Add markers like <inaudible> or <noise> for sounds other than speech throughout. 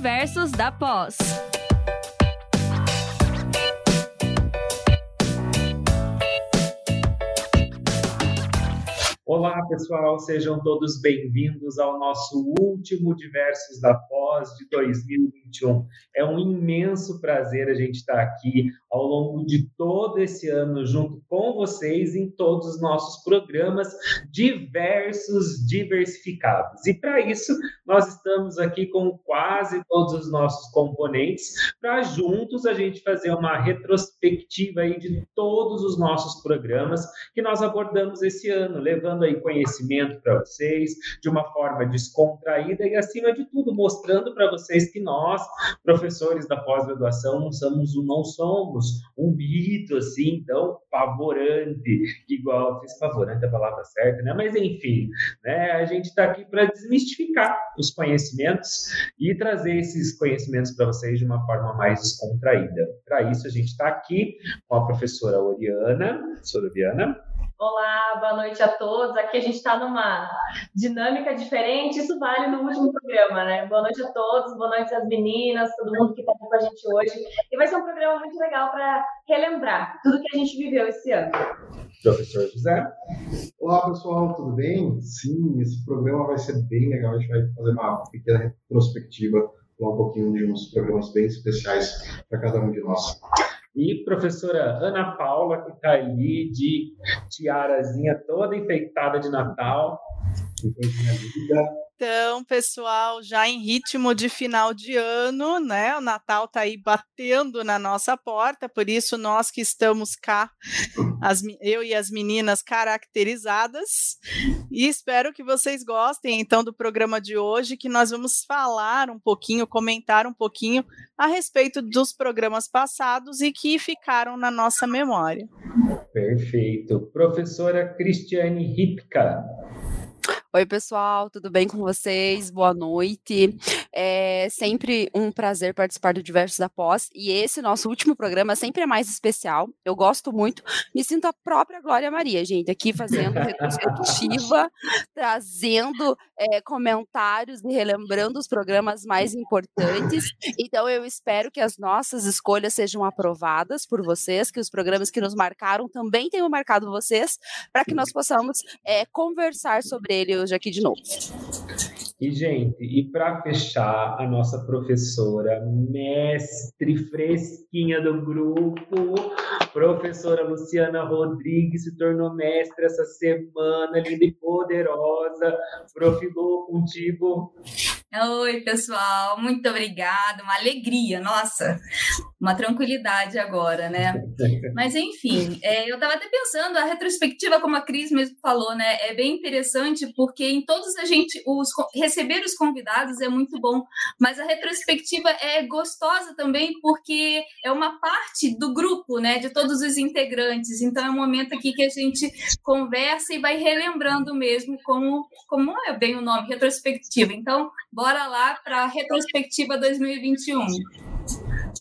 Diversos da Pós. Olá, pessoal, sejam todos bem-vindos ao nosso último Diversos da Pós de 2021. É um imenso prazer a gente estar aqui ao longo de todo esse ano junto com vocês em todos os nossos programas diversos, diversificados. E para isso, nós estamos aqui com quase todos os nossos componentes para juntos a gente fazer uma retrospectiva aí de todos os nossos programas que nós abordamos esse ano, levando aí conhecimento para vocês de uma forma descontraída e acima de tudo mostrando para vocês que nós, professores da pós-graduação, não somos não somos um mito assim tão favorante, igual, favorante é a palavra certa, né? Mas enfim, né? A gente está aqui para desmistificar os conhecimentos e trazer esses conhecimentos para vocês de uma forma mais descontraída. Para isso a gente está aqui com a professora Oriana, professora Oriana, Olá, boa noite a todos. Aqui a gente está numa dinâmica diferente, isso vale no último programa, né? Boa noite a todos, boa noite às meninas, todo mundo que está aqui com a gente hoje. E vai ser um programa muito legal para relembrar tudo que a gente viveu esse ano. Professor José. Olá, pessoal, tudo bem? Sim, esse programa vai ser bem legal. A gente vai fazer uma pequena retrospectiva, falar um pouquinho de uns programas bem especiais para cada um de nós. E professora Ana Paula, que está ali de tiarazinha toda enfeitada de Natal. Então, pessoal, já em ritmo de final de ano, né? O Natal está aí batendo na nossa porta, por isso nós que estamos cá, as, eu e as meninas caracterizadas, e espero que vocês gostem então do programa de hoje, que nós vamos falar um pouquinho, comentar um pouquinho a respeito dos programas passados e que ficaram na nossa memória. Perfeito. Professora Cristiane Ripka. Oi, pessoal, tudo bem com vocês? Boa noite. É sempre um prazer participar do Diversos da Pós. E esse nosso último programa sempre é mais especial. Eu gosto muito. Me sinto a própria Glória Maria, gente, aqui fazendo <laughs> retrospectiva, trazendo é, comentários e relembrando os programas mais importantes. Então, eu espero que as nossas escolhas sejam aprovadas por vocês, que os programas que nos marcaram também tenham marcado vocês, para que nós possamos é, conversar sobre ele hoje aqui de novo. E, gente, e para fechar, a nossa professora, mestre fresquinha do grupo, professora Luciana Rodrigues, se tornou mestre essa semana, linda e poderosa. Profilou contigo. Oi, pessoal, muito obrigada, uma alegria, nossa, uma tranquilidade agora, né? Mas enfim, é, eu estava até pensando, a retrospectiva, como a Cris mesmo falou, né, é bem interessante porque em todos a gente, os, receber os convidados é muito bom, mas a retrospectiva é gostosa também porque é uma parte do grupo, né, de todos os integrantes, então é um momento aqui que a gente conversa e vai relembrando mesmo como, como é bem o nome, retrospectiva. Então, bora lá para a retrospectiva 2021.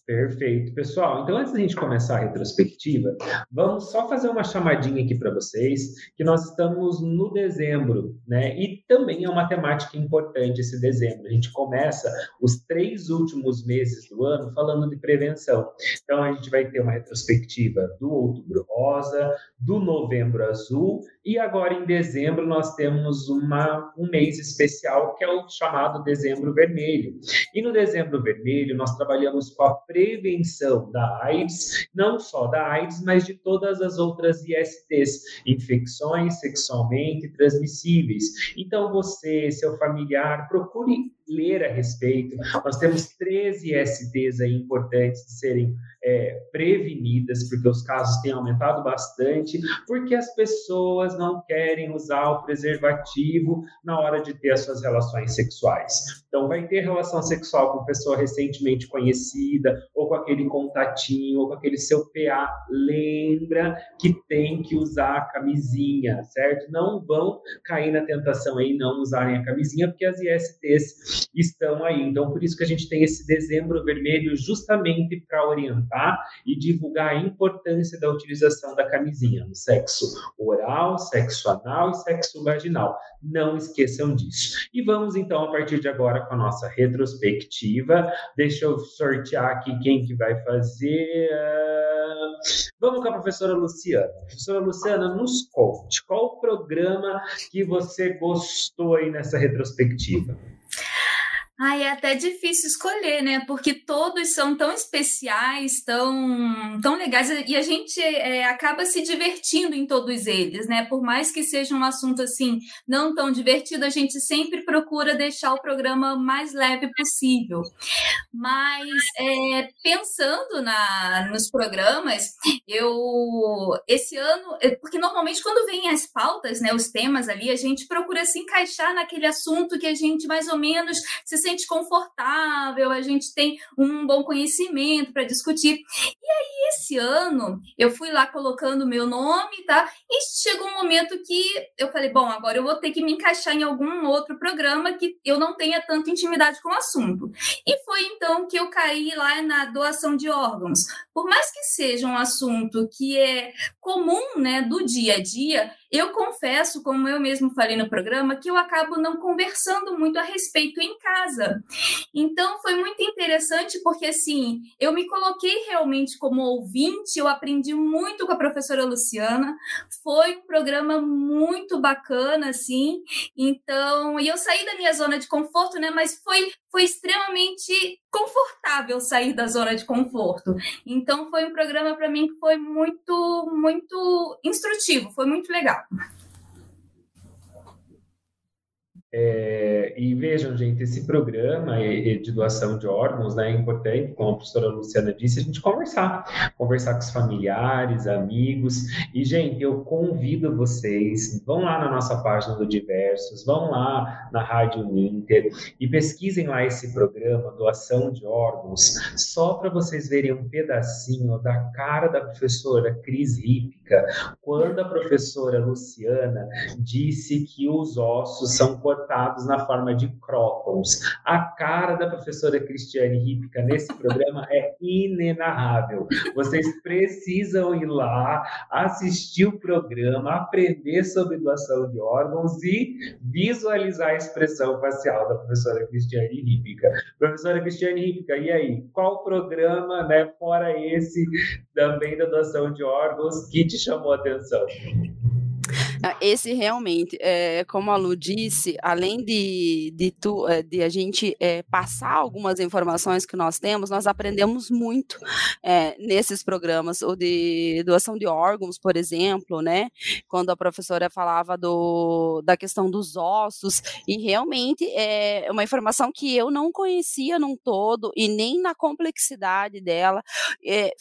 Perfeito, pessoal. Então, antes da gente começar a retrospectiva, vamos só fazer uma chamadinha aqui para vocês, que nós estamos no dezembro, né? E também é uma temática importante esse dezembro. A gente começa os três últimos meses do ano falando de prevenção. Então, a gente vai ter uma retrospectiva do Outubro Rosa, do Novembro Azul, e agora em dezembro nós temos uma, um mês especial que é o chamado Dezembro Vermelho. E no Dezembro Vermelho nós trabalhamos com a prevenção da AIDS, não só da AIDS, mas de todas as outras ISTs, infecções sexualmente transmissíveis. Então você, seu familiar, procure ler a respeito. Nós temos 13 ISTs aí importantes de serem é, prevenidas, porque os casos têm aumentado bastante, porque as pessoas não querem usar o preservativo na hora de ter as suas relações sexuais. Então, vai ter relação sexual com pessoa recentemente conhecida, ou com aquele contatinho, ou com aquele seu PA. Lembra que tem que usar a camisinha, certo? Não vão cair na tentação aí não usarem a camisinha, porque as ISTs estão aí. Então, por isso que a gente tem esse dezembro vermelho justamente para orientar e divulgar a importância da utilização da camisinha no sexo oral, sexo anal e sexo vaginal. Não esqueçam disso. E vamos então a partir de agora com a nossa retrospectiva. Deixa eu sortear aqui quem que vai fazer. Vamos com a professora Luciana. Professora Luciana, nos conte qual o programa que você gostou aí nessa retrospectiva. Ai, é até difícil escolher, né? Porque todos são tão especiais, tão, tão legais, e a gente é, acaba se divertindo em todos eles, né? Por mais que seja um assunto assim não tão divertido, a gente sempre procura deixar o programa mais leve possível. Mas é, pensando na, nos programas, eu esse ano, é, porque normalmente quando vem as pautas, né, os temas ali, a gente procura se encaixar naquele assunto que a gente mais ou menos se sente confortável, a gente tem um bom conhecimento para discutir. E aí, esse ano, eu fui lá colocando o meu nome, tá? E chegou um momento que eu falei, bom, agora eu vou ter que me encaixar em algum outro programa que eu não tenha tanta intimidade com o assunto. E foi então que eu caí lá na doação de órgãos. Por mais que seja um assunto que é comum, né, do dia a dia, eu confesso, como eu mesmo falei no programa, que eu acabo não conversando muito a respeito em casa. Então foi muito interessante porque assim, eu me coloquei realmente como ouvinte, eu aprendi muito com a professora Luciana. Foi um programa muito bacana assim. Então, e eu saí da minha zona de conforto, né, mas foi foi extremamente confortável sair da zona de conforto. Então foi um programa para mim que foi muito muito instrutivo, foi muito legal. out. É, e vejam, gente, esse programa de doação de órgãos né, é importante, como a professora Luciana disse, a gente conversar, conversar com os familiares, amigos. E, gente, eu convido vocês, vão lá na nossa página do Diversos, vão lá na Rádio Ninter e pesquisem lá esse programa, doação de órgãos, só para vocês verem um pedacinho da cara da professora Cris Rípica, quando a professora Luciana disse que os ossos são cortados na forma de crótons. A cara da professora Cristiane Ripka nesse programa é inenarrável. Vocês precisam ir lá, assistir o programa, aprender sobre doação de órgãos e visualizar a expressão facial da professora Cristiane Ripka. Professora Cristiane Ripka, e aí? Qual programa, né, fora esse também da doação de órgãos, que te chamou a atenção? Ah, esse realmente, é, como a Lu disse, além de, de, tu, eh, de a gente é, passar algumas informações que nós temos, nós aprendemos muito é, nesses programas, ou de doação de órgãos, por exemplo, né? Quando a professora falava do, da questão dos ossos, e realmente é uma informação que eu não conhecia num todo, e nem na complexidade dela,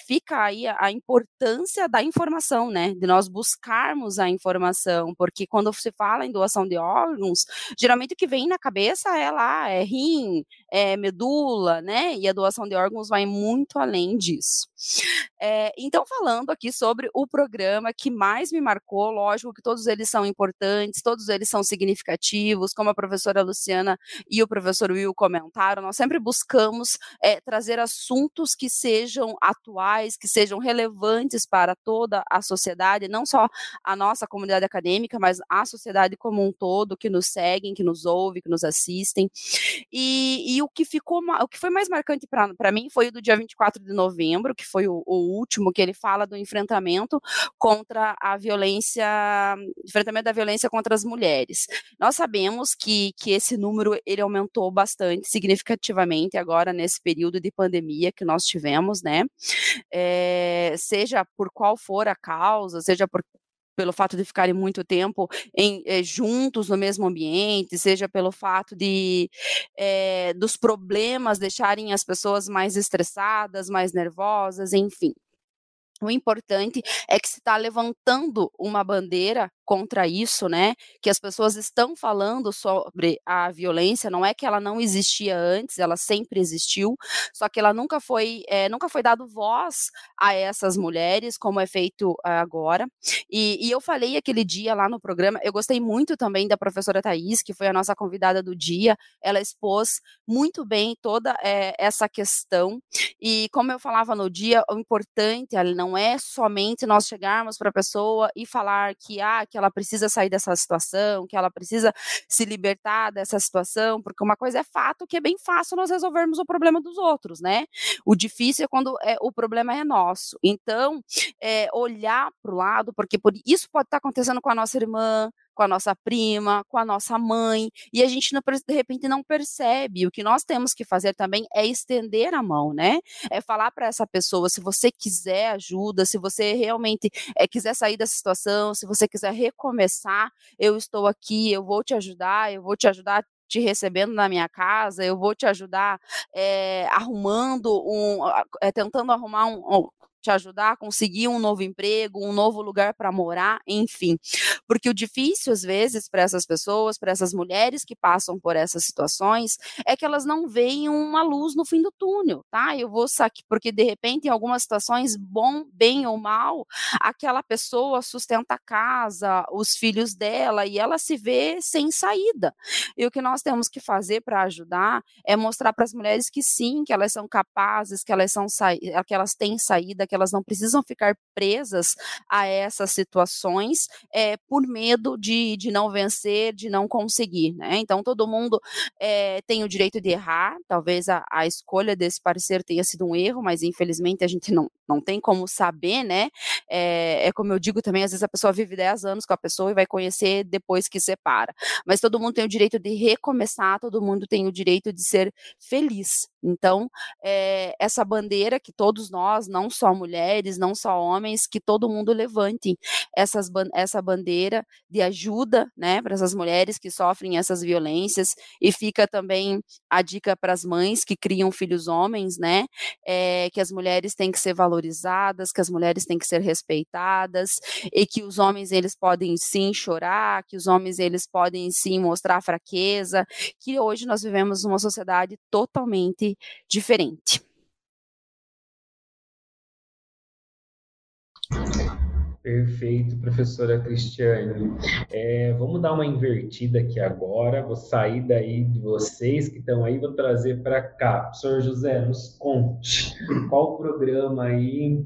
fica aí a, a importância da informação, né? De nós buscarmos a informação doação, porque quando se fala em doação de órgãos, geralmente o que vem na cabeça é lá, é rim, é medula, né? E a doação de órgãos vai muito além disso. É, então, falando aqui sobre o programa que mais me marcou, lógico que todos eles são importantes, todos eles são significativos, como a professora Luciana e o professor Will comentaram, nós sempre buscamos é, trazer assuntos que sejam atuais, que sejam relevantes para toda a sociedade, não só a nossa comunidade acadêmica, mas a sociedade como um todo, que nos seguem, que nos ouvem, que nos assistem. E, e o que ficou, o que foi mais marcante para mim foi o do dia 24 de novembro, que foi o, o, último, que ele fala do enfrentamento contra a violência, enfrentamento da violência contra as mulheres. Nós sabemos que, que esse número ele aumentou bastante, significativamente agora nesse período de pandemia que nós tivemos, né? É, seja por qual for a causa, seja por pelo fato de ficarem muito tempo em, é, juntos no mesmo ambiente, seja pelo fato de é, dos problemas deixarem as pessoas mais estressadas, mais nervosas, enfim. O importante é que se está levantando uma bandeira contra isso, né? Que as pessoas estão falando sobre a violência. Não é que ela não existia antes, ela sempre existiu, só que ela nunca foi, é, nunca foi dado voz a essas mulheres, como é feito agora. E, e, eu falei aquele dia lá no programa. Eu gostei muito também da professora Thais, que foi a nossa convidada do dia. Ela expôs muito bem toda é, essa questão. E como eu falava no dia, o importante ali não não é somente nós chegarmos para a pessoa e falar que, ah, que ela precisa sair dessa situação, que ela precisa se libertar dessa situação, porque uma coisa é fato que é bem fácil nós resolvermos o problema dos outros, né? O difícil é quando é, o problema é nosso. Então, é, olhar para o lado, porque por, isso pode estar tá acontecendo com a nossa irmã, com a nossa prima, com a nossa mãe, e a gente não, de repente não percebe. O que nós temos que fazer também é estender a mão, né? É falar para essa pessoa, se você quiser ajuda, se você realmente é, quiser sair dessa situação, se você quiser recomeçar, eu estou aqui, eu vou te ajudar, eu vou te ajudar te recebendo na minha casa, eu vou te ajudar é, arrumando um, é, tentando arrumar um, te ajudar a conseguir um novo emprego, um novo lugar para morar, enfim. Porque o difícil, às vezes, para essas pessoas, para essas mulheres que passam por essas situações, é que elas não veem uma luz no fim do túnel, tá? Eu vou sacar, porque de repente, em algumas situações, bom, bem ou mal, aquela pessoa sustenta a casa, os filhos dela, e ela se vê sem saída. E o que nós temos que fazer para ajudar é mostrar para as mulheres que sim, que elas são capazes, que elas, são que elas têm saída, que elas não precisam ficar presas a essas situações é, por medo de, de não vencer, de não conseguir, né? Então todo mundo é, tem o direito de errar, talvez a, a escolha desse parceiro tenha sido um erro, mas infelizmente a gente não, não tem como saber, né? É, é, como eu digo também, às vezes a pessoa vive 10 anos com a pessoa e vai conhecer depois que separa. Mas todo mundo tem o direito de recomeçar, todo mundo tem o direito de ser feliz. Então, é, essa bandeira que todos nós, não só mulheres, não só homens, que todo mundo levante essas, essa bandeira de ajuda, né, para essas mulheres que sofrem essas violências. E fica também a dica para as mães que criam filhos homens, né, é, que as mulheres têm que ser valorizadas, que as mulheres têm que ser respeitadas e que os homens eles podem sim chorar, que os homens eles podem sim mostrar fraqueza, que hoje nós vivemos numa sociedade totalmente diferente. Perfeito, professora Cristiane. É, vamos dar uma invertida aqui agora. Vou sair daí de vocês que estão aí, vou trazer para cá. Professor José, nos conte qual o programa aí,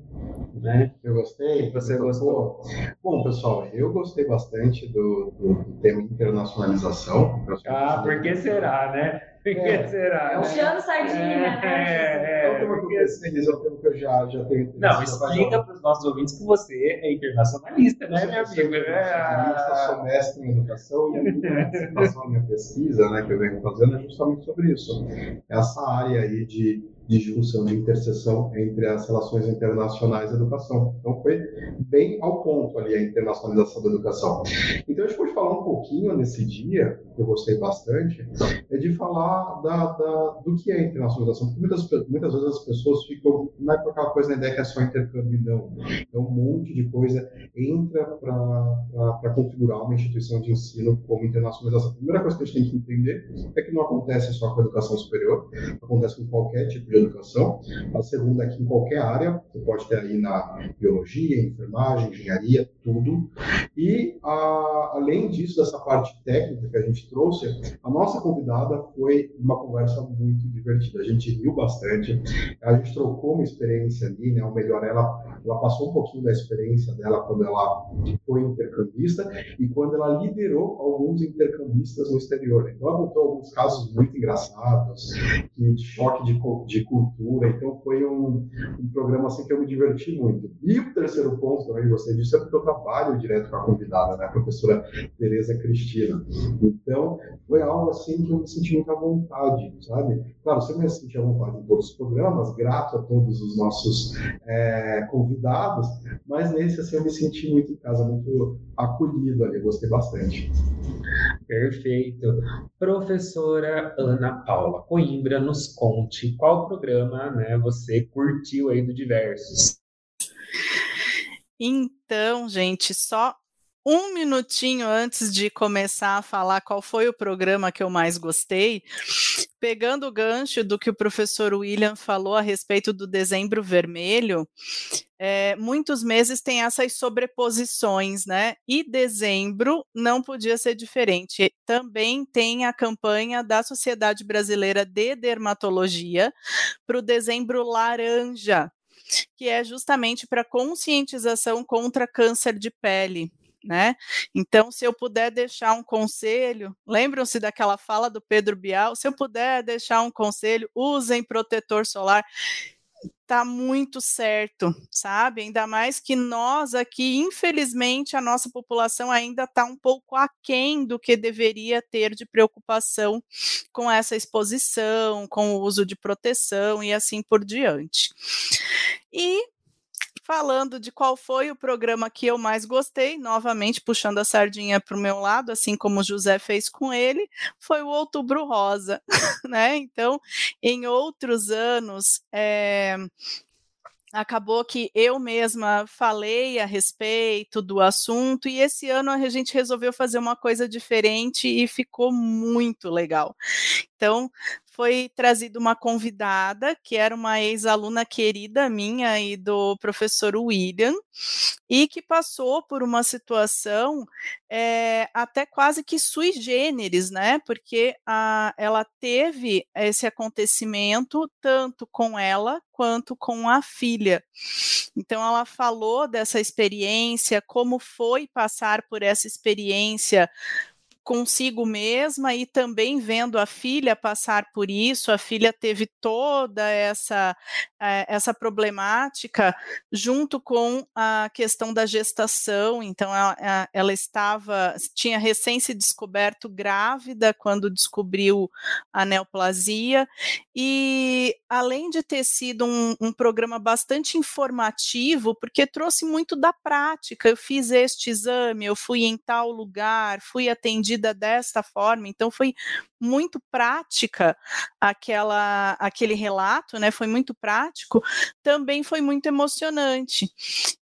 né? Eu gostei. Você gostou? Bom, pessoal, eu gostei bastante do, do, do tema internacionalização. Ah, por que será, né? <laughs> É, será? É um Puxando sardinha, né? É, é, é, o tema que eu pesquiso, é o tema que eu já, já tenho. Não, explica para os nossos ouvintes que você é internacionalista, né, meu amigo? Eu sou mestre em educação e a minha <laughs> participação, a minha pesquisa, né, que eu venho fazendo é justamente sobre isso. Essa área aí de de junção, de interseção entre as relações internacionais e a educação. Então foi bem ao ponto ali a internacionalização da educação. Então a gente pode falar um pouquinho nesse dia, que eu gostei bastante, é de falar da, da do que é internacionalização, porque muitas, muitas vezes as pessoas ficam, não é com aquela coisa na ideia que é só intercâmbio, não. É um monte de coisa entra para configurar uma instituição de ensino como internacionalização. A primeira coisa que a gente tem que entender é que não acontece só com a educação superior, acontece com qualquer tipo de educação. A segunda aqui em qualquer área, você pode ter aí na biologia, enfermagem, engenharia, tudo. E a, além disso, dessa parte técnica que a gente trouxe, a nossa convidada foi uma conversa muito divertida. A gente riu bastante, a gente trocou uma experiência ali, né? Ou melhor, ela, ela passou um pouquinho da experiência dela quando ela foi intercambista e quando ela liderou alguns intercambistas no exterior. Então, ela contou alguns casos muito engraçados, de choque de, de cultura. Então foi um, um, programa assim que eu me diverti muito. E o terceiro ponto também você disse é porque eu trabalho direto com a convidada, né, a professora Tereza Cristina. Então foi algo assim que eu me senti muito à vontade, sabe? Claro, você me senti à vontade em todos os programas, grato a todos os nossos é, convidados, mas nesse assim eu me senti muito em casa, muito acolhido ali, gostei bastante. Perfeito. Professora Ana Paula Coimbra, nos conte qual programa né, você curtiu aí do Diversos. Então, gente, só um minutinho antes de começar a falar qual foi o programa que eu mais gostei, pegando o gancho do que o professor William falou a respeito do dezembro vermelho, é, muitos meses têm essas sobreposições, né? E dezembro não podia ser diferente. Também tem a campanha da Sociedade Brasileira de Dermatologia para o dezembro laranja, que é justamente para conscientização contra câncer de pele né? Então, se eu puder deixar um conselho, lembram-se daquela fala do Pedro Bial? Se eu puder deixar um conselho, usem protetor solar. Tá muito certo, sabe? Ainda mais que nós aqui, infelizmente, a nossa população ainda está um pouco aquém do que deveria ter de preocupação com essa exposição, com o uso de proteção e assim por diante. E falando de qual foi o programa que eu mais gostei, novamente puxando a sardinha para o meu lado, assim como o José fez com ele, foi o Outubro Rosa, <laughs> né? Então, em outros anos, é, acabou que eu mesma falei a respeito do assunto e esse ano a gente resolveu fazer uma coisa diferente e ficou muito legal. Então, foi trazida uma convidada, que era uma ex-aluna querida minha e do professor William, e que passou por uma situação é, até quase que sui generis, né? Porque a, ela teve esse acontecimento tanto com ela quanto com a filha. Então, ela falou dessa experiência, como foi passar por essa experiência consigo mesma e também vendo a filha passar por isso. A filha teve toda essa, eh, essa problemática junto com a questão da gestação. Então, ela, ela estava, tinha recém se descoberto grávida quando descobriu a neoplasia. E além de ter sido um, um programa bastante informativo, porque trouxe muito da prática, eu fiz este exame, eu fui em tal lugar, fui atendida atendida desta forma. Então foi muito prática aquela aquele relato, né? Foi muito prático, também foi muito emocionante.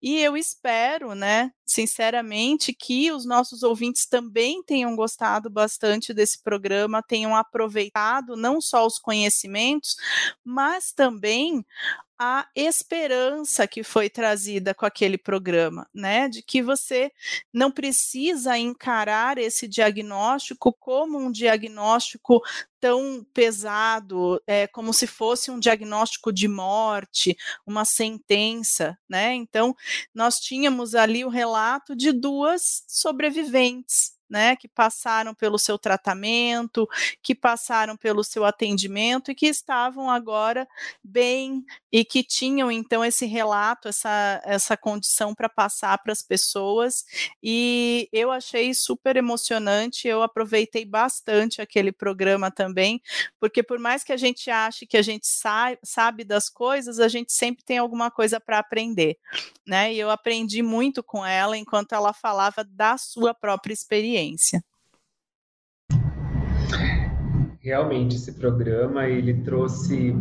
E eu espero, né, sinceramente, que os nossos ouvintes também tenham gostado bastante desse programa, tenham aproveitado não só os conhecimentos, mas também a esperança que foi trazida com aquele programa, né? De que você não precisa encarar esse diagnóstico como um diagnóstico tão pesado, é, como se fosse um diagnóstico de morte, uma sentença, né? Então, nós tínhamos ali o relato de duas sobreviventes, né, que passaram pelo seu tratamento, que passaram pelo seu atendimento e que estavam agora bem e que tinham então esse relato, essa, essa condição para passar para as pessoas. E eu achei super emocionante, eu aproveitei bastante aquele programa também, porque por mais que a gente ache que a gente sabe, das coisas, a gente sempre tem alguma coisa para aprender, né? E eu aprendi muito com ela enquanto ela falava da sua própria experiência experiência. Realmente esse programa ele trouxe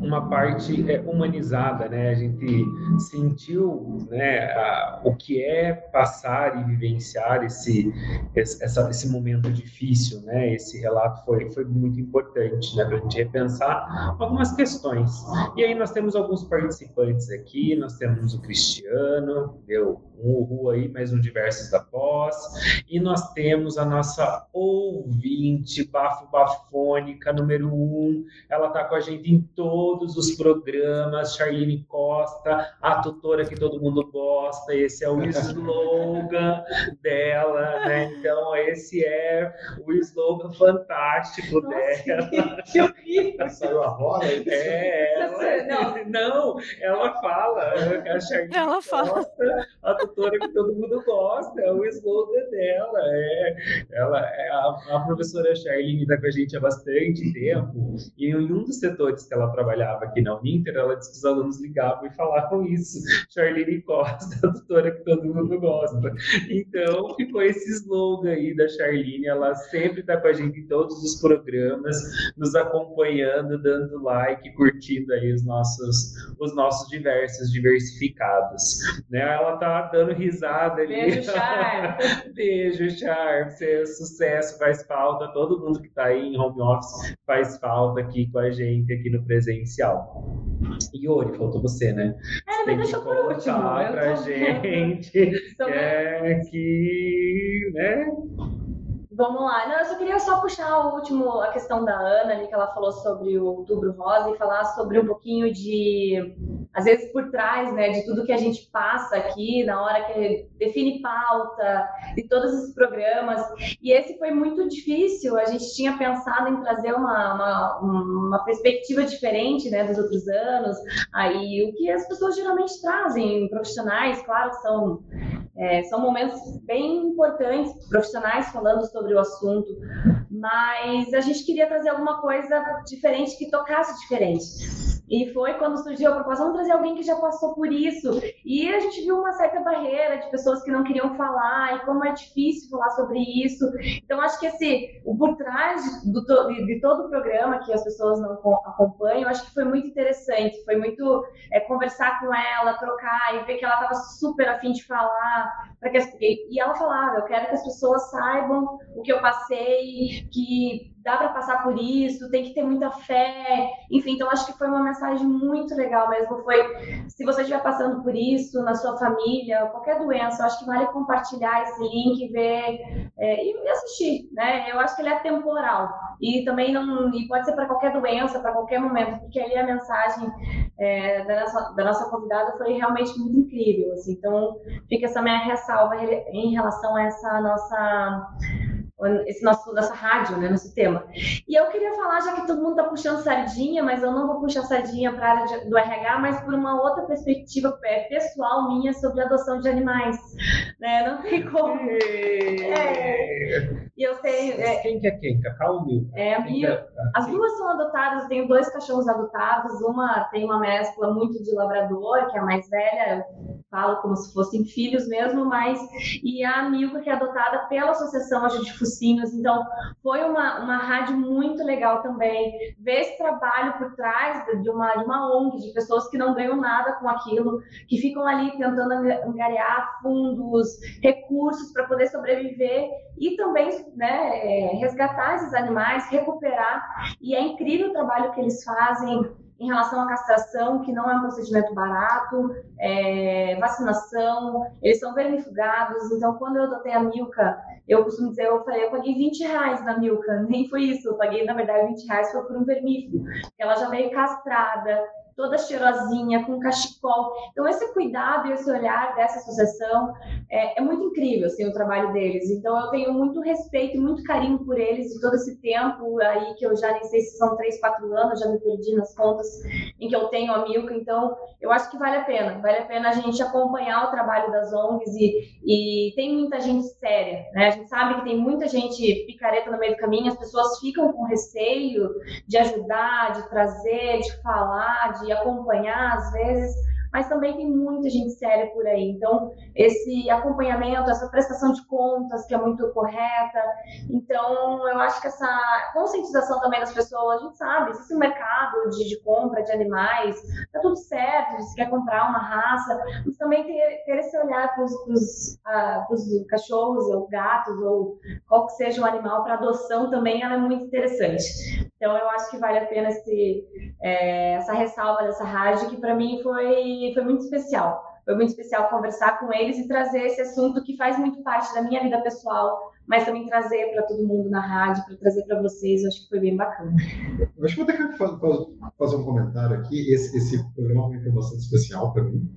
uma parte é, humanizada, né? A gente sentiu, né, a, o que é passar e vivenciar esse, essa, esse momento difícil, né? Esse relato foi, foi muito importante, né, para a gente repensar algumas questões. E aí nós temos alguns participantes aqui, nós temos o Cristiano, deu um uhul aí, mais um diversos da pós, e nós temos a nossa ouvinte bafo bafônica número um, ela está com a gente em todos os programas, Charlene Costa, a tutora que todo mundo gosta, esse é o <laughs> slogan dela, né? Então, esse é o slogan fantástico Nossa, dela. Que horrível! <laughs> Saiu a roda? É, ela, não. <laughs> não, ela fala, a Charlene ela fala. Costa, a tutora que todo mundo gosta, é o slogan dela. É, ela, é, a, a professora Charlene está com a gente há bastante tempo, e em um dos setores que ela trabalha, trabalhava aqui na Uninter, ela disse que os alunos ligavam e falavam isso. Charlene Costa, <laughs> a doutora que todo mundo gosta. Então, ficou esse slogan aí da Charlene, ela sempre está com a gente em todos os programas, nos acompanhando, dando like, curtindo aí os nossos, os nossos diversos diversificados. Né? Ela tá dando risada ali. Beijo, Char. <laughs> Beijo, Char. Você, sucesso, faz falta. Todo mundo que está aí em home office faz falta aqui com a gente, aqui no presencial. Yuri, faltou você, né? É, mas deixa por último. contar eu pra tô- gente <laughs> é, que, né? Vamos lá. Não, eu só queria só puxar o último, a questão da Ana ali, que ela falou sobre o Outubro Rosa e falar sobre um pouquinho de, às vezes, por trás, né, de tudo que a gente passa aqui na hora que define pauta, de todos esses programas. E esse foi muito difícil. A gente tinha pensado em trazer uma, uma, uma perspectiva diferente, né, dos outros anos. Aí, o que as pessoas geralmente trazem, profissionais, claro, são é, são momentos bem importantes, profissionais falando sobre o assunto, mas a gente queria trazer alguma coisa diferente que tocasse diferente. E foi quando surgiu a proposta, vamos trazer alguém que já passou por isso. E a gente viu uma certa barreira de pessoas que não queriam falar, e como é difícil falar sobre isso. Então, acho que esse, o por trás do, de, de todo o programa que as pessoas não co- acompanham, acho que foi muito interessante. Foi muito é, conversar com ela, trocar e ver que ela estava super afim de falar. Pra que e ela falava: eu quero que as pessoas saibam o que eu passei, que dá para passar por isso, tem que ter muita fé. Enfim, então acho que foi uma mensagem muito legal mesmo. Foi: se você estiver passando por isso na sua família, qualquer doença, acho que vale compartilhar esse link, ver é, e assistir, né? Eu acho que ele é temporal e também não e pode ser para qualquer doença, para qualquer momento, porque ali a mensagem é, da, nossa, da nossa convidada foi realmente muito incrível, assim. Então fica essa minha ressalva em relação a essa nossa esse nosso nossa rádio, né, nosso tema. E eu queria falar, já que todo mundo está puxando sardinha, mas eu não vou puxar sardinha para a área do RH, mas por uma outra perspectiva é, pessoal minha sobre adoção de animais, né? Não tem como. E eu sei, é, Quem que é quem? Cacau ou Milka? é, a Quem que é- as duas são adotadas, eu tenho dois cachorros adotados, uma tem uma mescla muito de labrador, que é a mais velha, eu falo como se fossem filhos mesmo, mas e a Milka, que é adotada pela Associação Ajude Focinhos, então foi uma, uma rádio muito legal também, ver esse trabalho por trás de uma, de uma ONG, de pessoas que não ganham nada com aquilo, que ficam ali tentando anga- angariar fundos, recursos para poder sobreviver e também né, é, resgatar esses animais, recuperar. E é incrível o trabalho que eles fazem em relação à castração, que não é um procedimento barato, é, vacinação, eles são vermifugados. Então, quando eu adotei a Milka, eu costumo dizer, eu falei, eu paguei 20 reais na Milka, <laughs> nem foi isso, eu paguei, na verdade, 20 reais foi por um vermífugo. Ela já veio castrada, toda cheirosinha, com cachecol. Então, esse cuidado e esse olhar dessa associação é, é muito incrível, assim, o trabalho deles. Então, eu tenho muito respeito e muito carinho por eles de todo esse tempo aí, que eu já nem sei se são três, quatro anos, já me perdi nas contas em que eu tenho a Milka. Então, eu acho que vale a pena. Vale a pena a gente acompanhar o trabalho das ONGs e, e tem muita gente séria, né? A gente sabe que tem muita gente picareta no meio do caminho, as pessoas ficam com receio de ajudar, de trazer, de falar, de acompanhar às vezes, mas também tem muita gente séria por aí. Então, esse acompanhamento, essa prestação de contas que é muito correta. Então, eu acho que essa conscientização também das pessoas, a gente sabe, existe um mercado de, de compra de animais, tá tudo certo, se quer comprar uma raça, mas também ter, ter esse olhar para os ah, cachorros ou gatos ou qual que seja o animal para adoção também, ela é muito interessante. Então, eu acho que vale a pena esse, é, essa ressalva dessa rádio, que para mim foi, foi muito especial. Foi muito especial conversar com eles e trazer esse assunto que faz muito parte da minha vida pessoal, mas também trazer para todo mundo na rádio, para trazer para vocês. Eu acho que foi bem bacana. Eu acho que vou ter que fa- fa- fazer um comentário aqui. Esse, esse programa foi bastante especial para mim.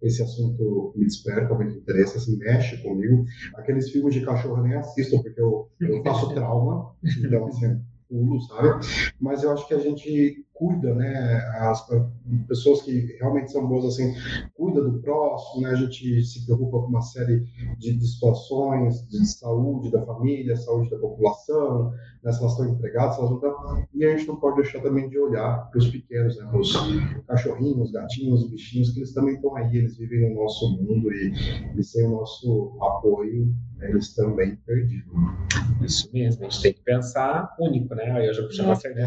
Esse assunto me desperta muito interesse, assim, mexe comigo. Aqueles filmes de cachorro eu nem assisto, porque eu, eu faço trauma. Então, assim, pulo, sabe? Mas eu acho que a gente cuida, né? As pessoas que realmente são boas, assim, cuida do próximo, né? a gente se preocupa com uma série de, de situações de saúde da família, saúde da população, né? se elas estão empregadas, elas não estão. E a gente não pode deixar também de olhar para os pequenos, né? os cachorrinhos, gatinhos, bichinhos, que eles também estão aí, eles vivem no nosso mundo e, e sem o nosso apoio eles também perdidos. Isso mesmo, a gente tem que pensar único, né? Aí eu já puxei uma certa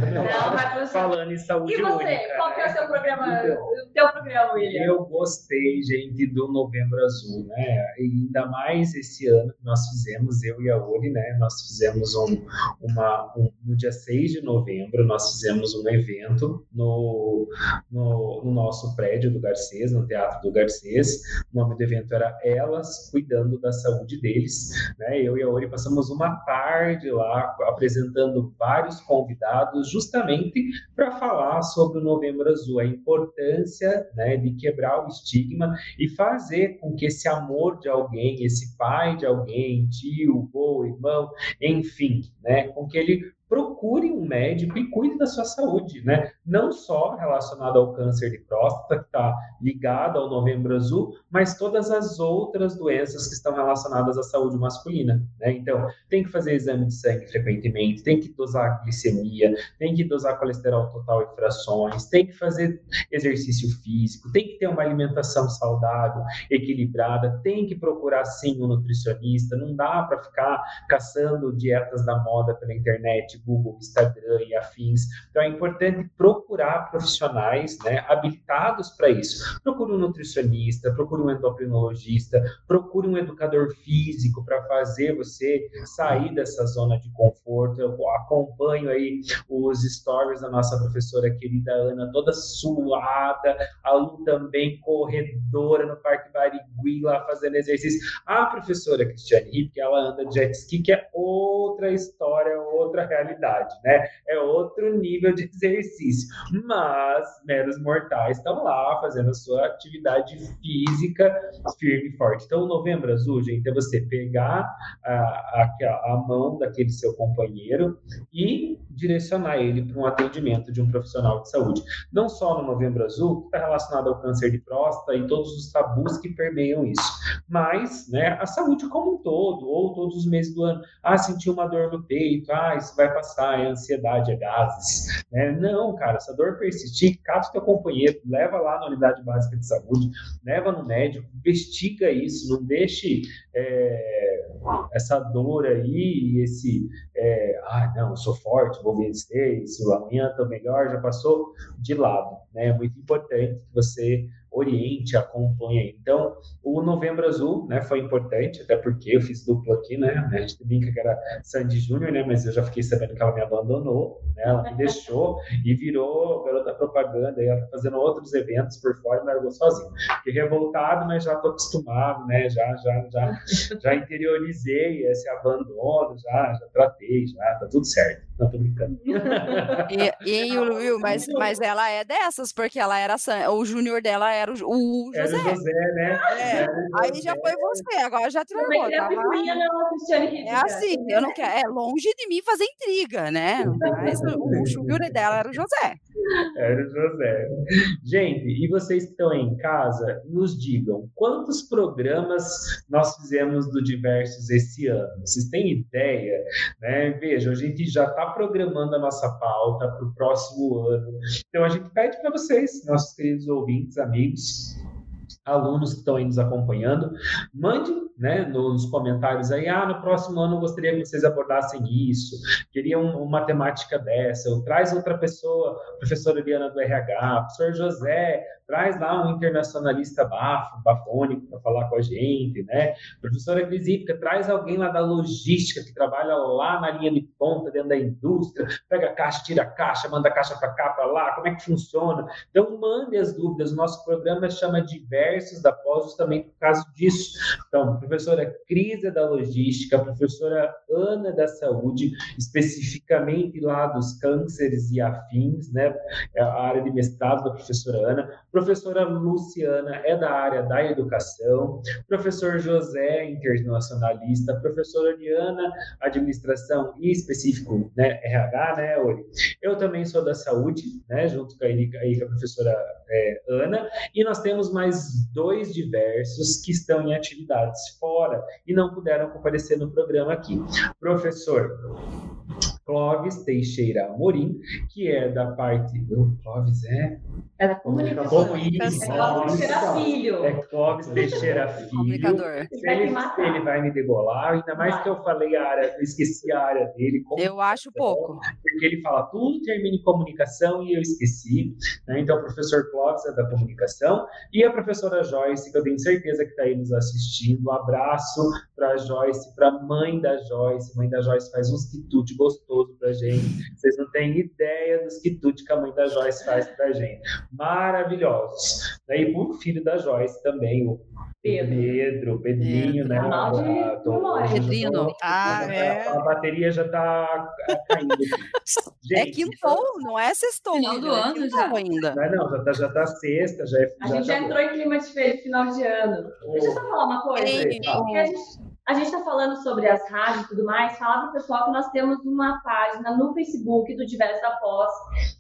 falando em saúde única. E você, única, qual que é o seu programa, então, o teu programa, William? Eu gostei, gente, do Novembro Azul, né? E ainda mais esse ano que nós fizemos, eu e a Uri, né? Nós fizemos um, uma, um, no dia 6 de novembro, nós fizemos um evento no, no, no nosso prédio do Garcês, no Teatro do Garcês. O nome do evento era Elas Cuidando da Saúde Deles né? Eu e a Ori passamos uma tarde lá apresentando vários convidados, justamente para falar sobre o Novembro Azul, a importância né, de quebrar o estigma e fazer com que esse amor de alguém, esse pai de alguém, tio, avô, irmão, enfim, né, com que ele procure um médico e cuide da sua saúde, né? Não só relacionado ao câncer de próstata, que está ligado ao novembro azul, mas todas as outras doenças que estão relacionadas à saúde masculina, né? Então, tem que fazer exame de sangue frequentemente, tem que dosar glicemia, tem que dosar colesterol total e frações, tem que fazer exercício físico, tem que ter uma alimentação saudável, equilibrada, tem que procurar sim um nutricionista, não dá para ficar caçando dietas da moda pela internet Google, Instagram e afins. Então é importante procurar profissionais né, habilitados para isso. Procure um nutricionista, procure um endocrinologista, procure um educador físico para fazer você sair dessa zona de conforto. Eu acompanho aí os stories da nossa professora querida Ana, toda suada, a Lu também corredora no Parque Barigui lá fazendo exercício. A professora Cristiane Ripp, ela anda de jet ski, que é outra história, outra realidade, né? É outro nível de exercício. Mas meros mortais estão lá fazendo a sua atividade física firme e forte. Então, Novembro Azul, gente, é você pegar a, a, a mão daquele seu companheiro e direcionar ele para um atendimento de um profissional de saúde. Não só no Novembro Azul, que está relacionado ao câncer de próstata e todos os tabus que permeiam isso, mas né, a saúde como um todo, ou todos os meses do ano. Ah, senti uma dor no peito, ah, isso vai passar, é ansiedade, é gases. Né? Não, cara, essa dor persistir, cata o teu companheiro, leva lá na unidade básica de saúde, leva no médico, investiga isso, não deixe é, essa dor aí, esse, é, ah, não, sou forte, vou vencer, isso amanhã estou melhor, já passou de lado. Né? É muito importante que você oriente, acompanhe. Então, o Novembro Azul, né, foi importante, até porque eu fiz duplo aqui, né, a gente brinca que era Sandy Júnior, né, mas eu já fiquei sabendo que ela me abandonou, né, ela me deixou e virou garota propaganda, e ela tá fazendo outros eventos por fora e largou sozinho. Fiquei revoltado, mas já estou acostumado, né, já, já, já, já interiorizei esse abandono, já, já tratei, já, tá tudo certo. Não, tô brincando. <laughs> E, e Will, mas, mas ela é dessas, porque ela era, o júnior dela era o, o José. Era o José, né? É. Aí José. já foi você, agora já trocou. Tá? É assim, eu não quero, é longe de mim fazer intriga, né? Mas o, o júnior dela era o José. Era o José. Gente, e vocês que estão aí em casa, nos digam quantos programas nós fizemos do Diversos esse ano? Vocês têm ideia? Né? Vejam, a gente já está programando a nossa pauta para o próximo ano. Então a gente pede para vocês, nossos queridos ouvintes, amigos, alunos que estão aí nos acompanhando, mande né, nos comentários aí, ah, no próximo ano eu gostaria que vocês abordassem isso, queria um, uma temática dessa, ou traz outra pessoa, professora Eliana do RH, professor José, traz lá um internacionalista bafo, bafônico para falar com a gente, né? Professora Grisípica, traz alguém lá da logística que trabalha lá na linha de ponta, dentro da indústria, pega a caixa, tira a caixa, manda a caixa para cá, para lá, como é que funciona? Então, mande as dúvidas, o nosso programa chama Diversos da Pós justamente por causa disso. Então, professora Cris é da logística, professora Ana da saúde, especificamente lá dos cânceres e afins, né? É a área de mestrado da professora Ana, Professora Luciana é da área da educação. Professor José, internacionalista. Professora Liana, administração e específico, né, RH, né, Ori? Eu também sou da saúde, né, junto com a, aí, com a professora é, Ana, e nós temos mais dois diversos que estão em atividades fora e não puderam comparecer no programa aqui. Professor Clóvis Teixeira Amorim, que é da parte. do Clóvis é? É da comunicação. Comunicação. É Clóvis Teixeira Filho. É Clóvis Teixeira Filho. Comunicador. Ele, ele vai me degolar, ainda mais vai. que eu falei a área, eu esqueci a área dele. Eu acho pouco. Porque ele fala tudo termina em comunicação e eu esqueci. Né? Então, o professor Clóvis é da comunicação e a professora Joyce, que eu tenho certeza que está aí nos assistindo. Um abraço para a Joyce, para a mãe da Joyce. Mãe da Joyce faz uns quitutes gostosos gostoso pra gente. Vocês não têm ideia dos quitutes que a mãe da Joyce faz pra gente. Maravilhosos. Daí o filho da Joyce também, o Pedro, Pedro Pedrinho, né? Canal de Pedrino. Ah, é. A bateria já tá caindo. É <laughs> gente, é quintou, então, não é sextou. Final do é ano já. ainda. Não, não, já tá, já tá sexta, já é, A já gente já tá entrou em clima de final de ano. Deixa eu só falar uma coisa. Ei, a gente a gente está falando sobre as rádios e tudo mais. Falar para o pessoal que nós temos uma página no Facebook do Diverso da Pós.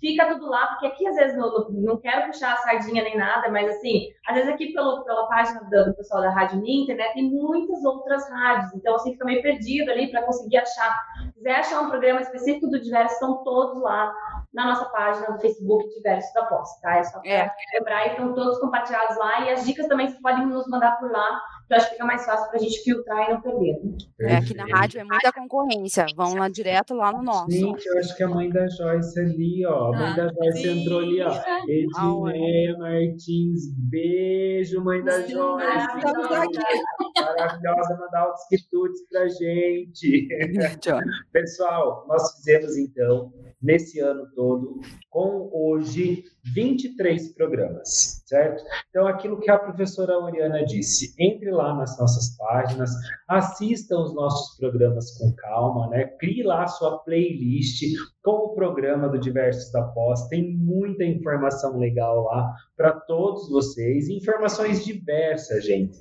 Fica tudo lá, porque aqui às vezes não, não quero puxar a sardinha nem nada, mas assim, às vezes aqui pelo, pela página do, pessoal da Rádio Ninter, né, tem muitas outras rádios. Então, assim, fica meio perdido ali para conseguir achar. Se quiser achar um programa específico do Diverso, estão todos lá na nossa página do Facebook Diverso da Pós, tá? É só é. lembrar, estão todos compartilhados lá. E as dicas também vocês podem nos mandar por lá eu acho que fica mais fácil para a gente filtrar e não perder. É, aqui na rádio é muita concorrência. Vão lá direto lá no nosso. Gente, eu acho que a mãe da Joyce ali, ó. A mãe ah, da Joyce sim. entrou ali, ó. Edneia Martins, beijo, mãe da sim, Joyce. Maravilhosa, mandar outros quitutes pra gente. Pessoal, nós fizemos então, nesse ano todo, com hoje 23 programas, certo? Então, aquilo que a professora Oriana disse, entre lá nas nossas páginas, assistam os nossos programas com calma, né? Crie lá a sua playlist com o programa do Diversos da Pós, tem muita informação legal lá para todos vocês, informações diversas, gente.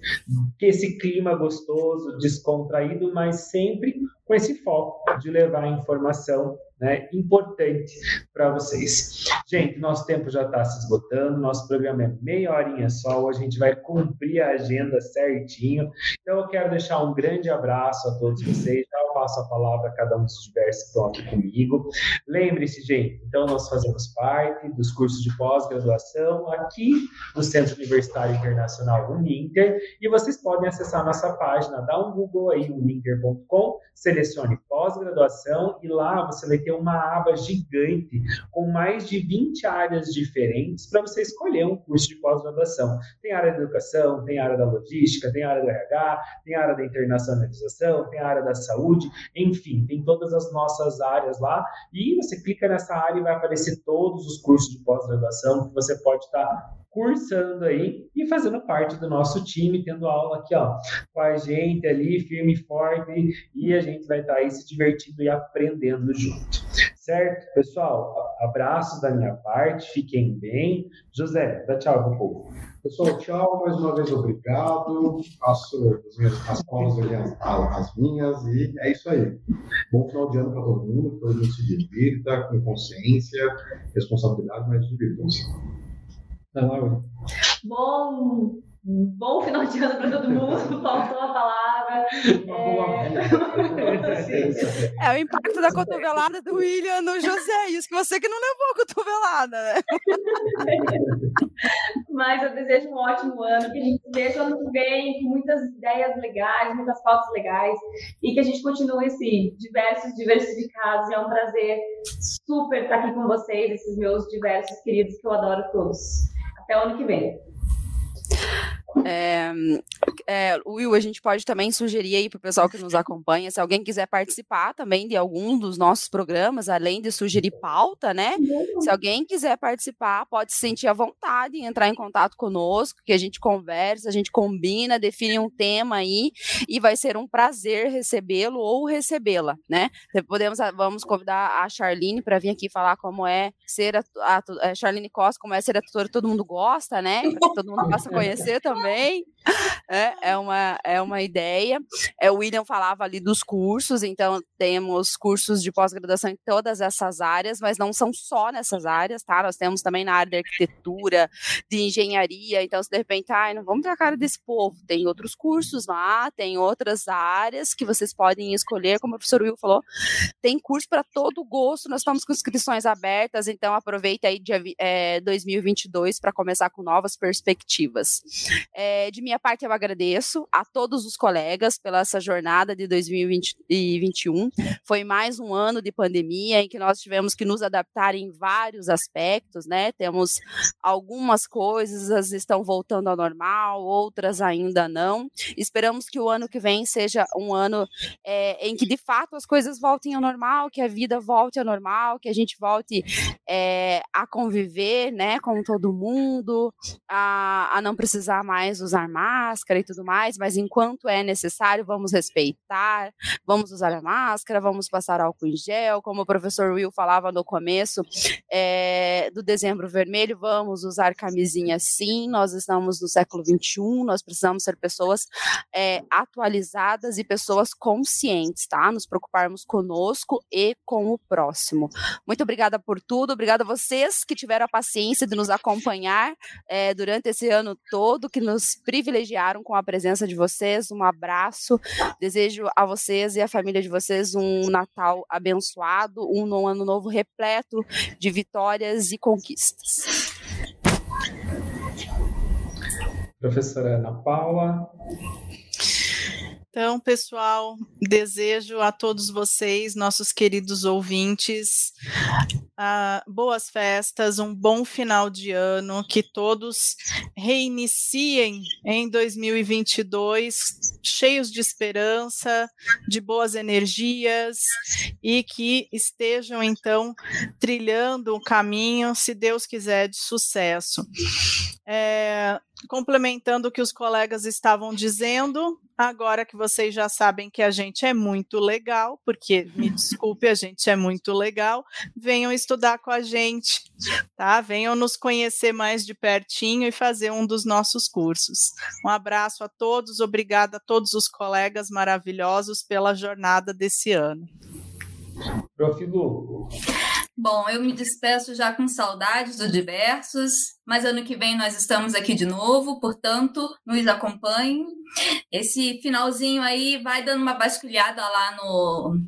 Que esse clima gostoso, descontraído, mas sempre com esse foco de levar informação né, importante para vocês. Gente, nosso tempo já está se esgotando, nosso programa é meia horinha só, a gente vai cumprir a agenda certinho. Então eu quero deixar um grande abraço a todos vocês, passo a palavra a cada um dos diversos que estão aqui comigo. Lembre-se, gente, então nós fazemos parte dos cursos de pós-graduação aqui no Centro Universitário Internacional Uninter e vocês podem acessar nossa página, dá um Google aí, uninter.com, selecione pós-graduação e lá você vai ter uma aba gigante com mais de 20 áreas diferentes para você escolher um curso de pós-graduação. Tem área da educação, tem área da logística, tem área do RH, tem área da internacionalização, tem área da saúde, enfim, tem todas as nossas áreas lá e você clica nessa área e vai aparecer todos os cursos de pós-graduação que você pode estar cursando aí e fazendo parte do nosso time, tendo aula aqui, ó, com a gente ali, firme e forte, e a gente vai estar aí se divertindo e aprendendo junto. Certo, pessoal? Abraços da minha parte, fiquem bem. José, dá tchau pro povo. Pessoal, tchau, mais uma vez obrigado. Faço as minhas as ali, as, as, minhas, e é isso aí. Bom final de ano para todo mundo, que todo mundo se divirta, com consciência, responsabilidade, mas divirtam-se. Bom, bom final de ano para todo mundo, <laughs> faltou a palavra. É... <laughs> é... o impacto da cotovelada do William no José, isso que você que não levou a cotovelada, né? <laughs> Mas eu desejo um ótimo ano, que a gente veja ano que vem com muitas ideias legais, muitas pautas legais, e que a gente continue assim, diversos, diversificados, e é um prazer super estar aqui com vocês, esses meus diversos queridos que eu adoro todos. Até o ano que vem. É, é, Will, a gente pode também sugerir aí para o pessoal que nos acompanha, se alguém quiser participar também de algum dos nossos programas, além de sugerir pauta, né? Se alguém quiser participar, pode se sentir à vontade em entrar em contato conosco, que a gente conversa, a gente combina, define um tema aí e vai ser um prazer recebê-lo ou recebê-la, né? Podemos, vamos convidar a Charlene para vir aqui falar como é ser a, a, a, Charlene Costa, como é ser a tutora, todo mundo gosta, né? Todo mundo possa conhecer também também. É, é, uma, é uma ideia. É, o William falava ali dos cursos, então temos cursos de pós-graduação em todas essas áreas, mas não são só nessas áreas, tá? Nós temos também na área de arquitetura, de engenharia, então se de repente, ai, não vamos ter a cara desse povo, tem outros cursos lá, tem outras áreas que vocês podem escolher, como o professor Will falou, tem curso para todo gosto, nós estamos com inscrições abertas, então aproveita aí dia é, 2022 para começar com novas perspectivas. É, de minha parte, eu agradeço a todos os colegas pela essa jornada de 2021. Foi mais um ano de pandemia em que nós tivemos que nos adaptar em vários aspectos, né? Temos algumas coisas estão voltando ao normal, outras ainda não. Esperamos que o ano que vem seja um ano é, em que de fato as coisas voltem ao normal, que a vida volte ao normal, que a gente volte é, a conviver, né, com todo mundo, a, a não precisar mais usar máscara máscara e tudo mais, mas enquanto é necessário, vamos respeitar, vamos usar a máscara, vamos passar álcool em gel, como o professor Will falava no começo é, do dezembro vermelho, vamos usar camisinha sim, nós estamos no século XXI, nós precisamos ser pessoas é, atualizadas e pessoas conscientes, tá? Nos preocuparmos conosco e com o próximo. Muito obrigada por tudo, obrigada a vocês que tiveram a paciência de nos acompanhar é, durante esse ano todo, que nos privilegiaram com a presença de vocês. Um abraço. Desejo a vocês e a família de vocês um Natal abençoado, um ano novo repleto de vitórias e conquistas. Professora Ana Paula. Então, pessoal, desejo a todos vocês, nossos queridos ouvintes, uh, boas festas, um bom final de ano, que todos reiniciem em 2022 cheios de esperança, de boas energias e que estejam, então, trilhando o caminho, se Deus quiser, de sucesso. É, complementando o que os colegas estavam dizendo, agora que vocês já sabem que a gente é muito legal, porque, me desculpe, a gente é muito legal, venham estudar com a gente, tá? Venham nos conhecer mais de pertinho e fazer um dos nossos cursos. Um abraço a todos, obrigada a todos os colegas maravilhosos pela jornada desse ano. Bom, eu me despeço já com saudades do Diversos, mas ano que vem nós estamos aqui de novo, portanto, nos acompanhem. Esse finalzinho aí vai dando uma basculhada lá no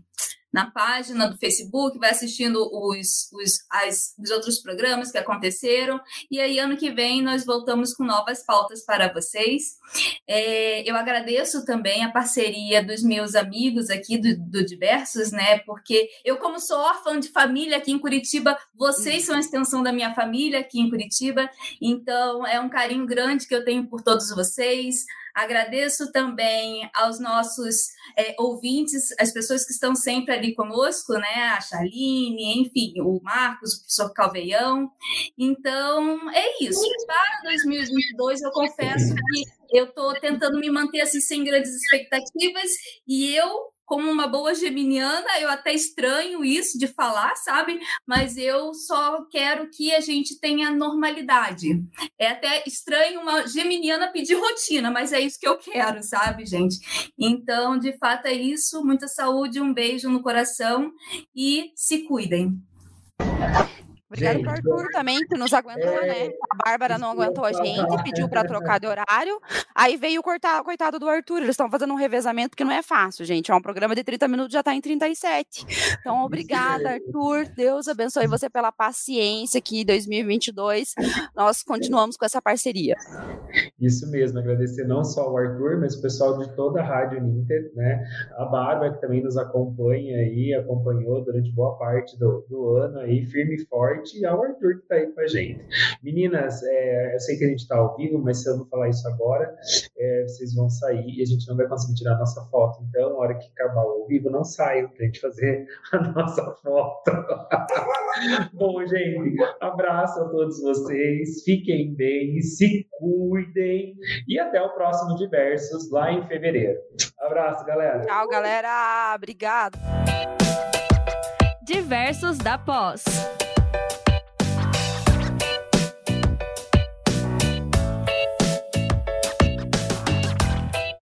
na página do Facebook, vai assistindo os, os, as, os outros programas que aconteceram. E aí, ano que vem, nós voltamos com novas pautas para vocês. É, eu agradeço também a parceria dos meus amigos aqui do, do Diversos, né? Porque eu, como sou órfã de família aqui em Curitiba, vocês são a extensão da minha família aqui em Curitiba. Então, é um carinho grande que eu tenho por todos vocês. Agradeço também aos nossos é, ouvintes, as pessoas que estão sempre ali conosco, né? A Chaline, enfim, o Marcos, o professor Calveião. Então, é isso. Para 2022, eu confesso que eu estou tentando me manter assim sem grandes expectativas e eu como uma boa geminiana, eu até estranho isso de falar, sabe? Mas eu só quero que a gente tenha normalidade. É até estranho uma geminiana pedir rotina, mas é isso que eu quero, sabe, gente? Então, de fato, é isso. Muita saúde, um beijo no coração e se cuidem. Obrigada pro Arthur também, que nos aguentou, né? é, né? A Bárbara não aguentou a gente, pediu para trocar de horário. Aí veio o cortar, coitado do Arthur. Eles estão fazendo um revezamento que não é fácil, gente. É um programa de 30 minutos, já está em 37. Então, obrigada, Arthur. Deus abençoe você pela paciência que em 2022 nós continuamos com essa parceria. Isso mesmo, agradecer não só ao Arthur, mas o pessoal de toda a Rádio Ninter, né? A Bárbara, que também nos acompanha aí, acompanhou durante boa parte do, do ano aí, firme e forte e ao Arthur que está aí com a gente. Meninas, é, eu sei que a gente está ao vivo, mas se eu não falar isso agora, é, vocês vão sair e a gente não vai conseguir tirar a nossa foto. Então, na hora que acabar o ao vivo, não saiam para a gente fazer a nossa foto. <laughs> Bom, gente, abraço a todos vocês, fiquem bem, se cuidem e até o próximo Diversos lá em fevereiro. Abraço, galera. Tchau, galera. Obrigado. Diversos da Pós.